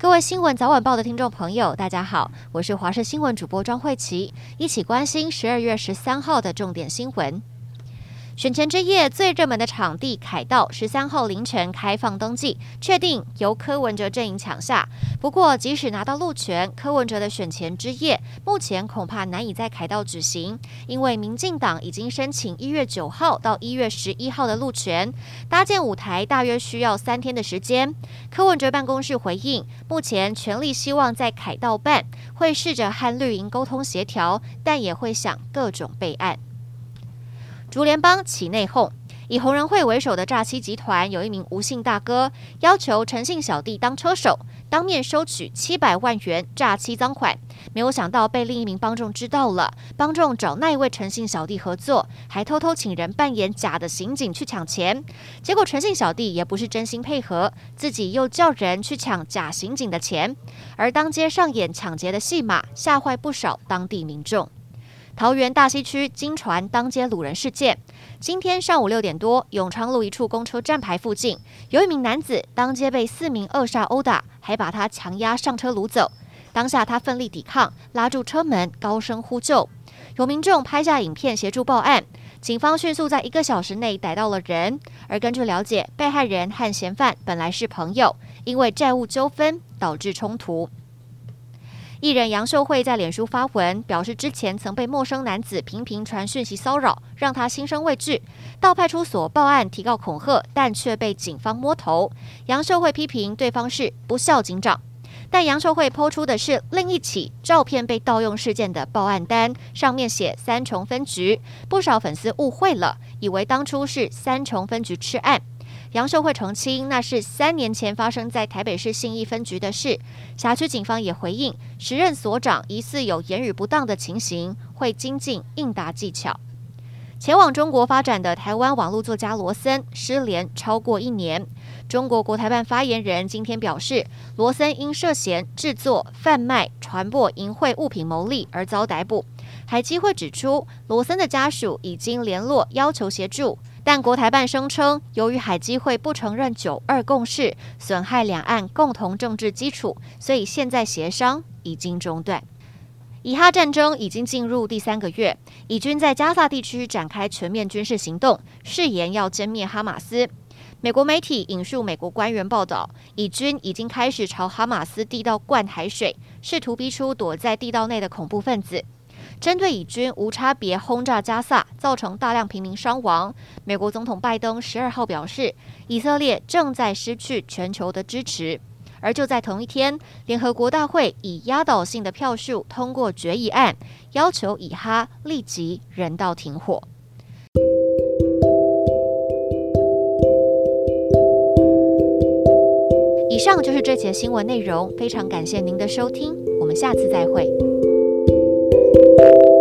各位新闻早晚报的听众朋友，大家好，我是华视新闻主播庄慧琪，一起关心十二月十三号的重点新闻。选前之夜最热门的场地凯道，十三号凌晨开放登记，确定由柯文哲阵营抢下。不过，即使拿到路权，柯文哲的选前之夜目前恐怕难以在凯道举行，因为民进党已经申请一月九号到一月十一号的路权，搭建舞台大约需要三天的时间。柯文哲办公室回应，目前全力希望在凯道办，会试着和绿营沟通协调，但也会想各种备案。竹联帮起内讧，以红人会为首的诈欺集团有一名吴姓大哥，要求陈姓小弟当车手，当面收取七百万元诈欺赃款。没有想到被另一名帮众知道了，帮众找那一位陈姓小弟合作，还偷偷请人扮演假的刑警去抢钱。结果陈姓小弟也不是真心配合，自己又叫人去抢假刑警的钱，而当街上演抢劫的戏码，吓坏不少当地民众。桃园大溪区惊传当街掳人事件，今天上午六点多，永昌路一处公车站牌附近，有一名男子当街被四名恶煞殴打，还把他强压上车掳走。当下他奋力抵抗，拉住车门，高声呼救。有民众拍下影片协助报案，警方迅速在一个小时内逮到了人。而根据了解，被害人和嫌犯本来是朋友，因为债务纠纷导致冲突。艺人杨秀慧在脸书发文，表示之前曾被陌生男子频频传讯息骚扰，让她心生畏惧，到派出所报案提告恐吓，但却被警方摸头。杨秀慧批评对方是不孝警长，但杨秀慧抛出的是另一起照片被盗用事件的报案单，上面写三重分局，不少粉丝误会了，以为当初是三重分局吃案。杨秀慧澄清，那是三年前发生在台北市信义分局的事。辖区警方也回应，时任所长疑似有言语不当的情形，会精进应答技巧。前往中国发展的台湾网络作家罗森失联超过一年。中国国台办发言人今天表示，罗森因涉嫌制作、贩卖、传播淫秽物品牟利而遭逮捕。海基会指出，罗森的家属已经联络要求协助。但国台办声称，由于海基会不承认九二共识，损害两岸共同政治基础，所以现在协商已经中断。以哈战争已经进入第三个月，以军在加萨地区展开全面军事行动，誓言要歼灭哈马斯。美国媒体引述美国官员报道，以军已经开始朝哈马斯地道灌海水，试图逼出躲在地道内的恐怖分子。针对以军无差别轰炸加萨，造成大量平民伤亡，美国总统拜登十二号表示，以色列正在失去全球的支持。而就在同一天，联合国大会以压倒性的票数通过决议案，要求以哈立即人道停火。以上就是这节新闻内容，非常感谢您的收听，我们下次再会。you.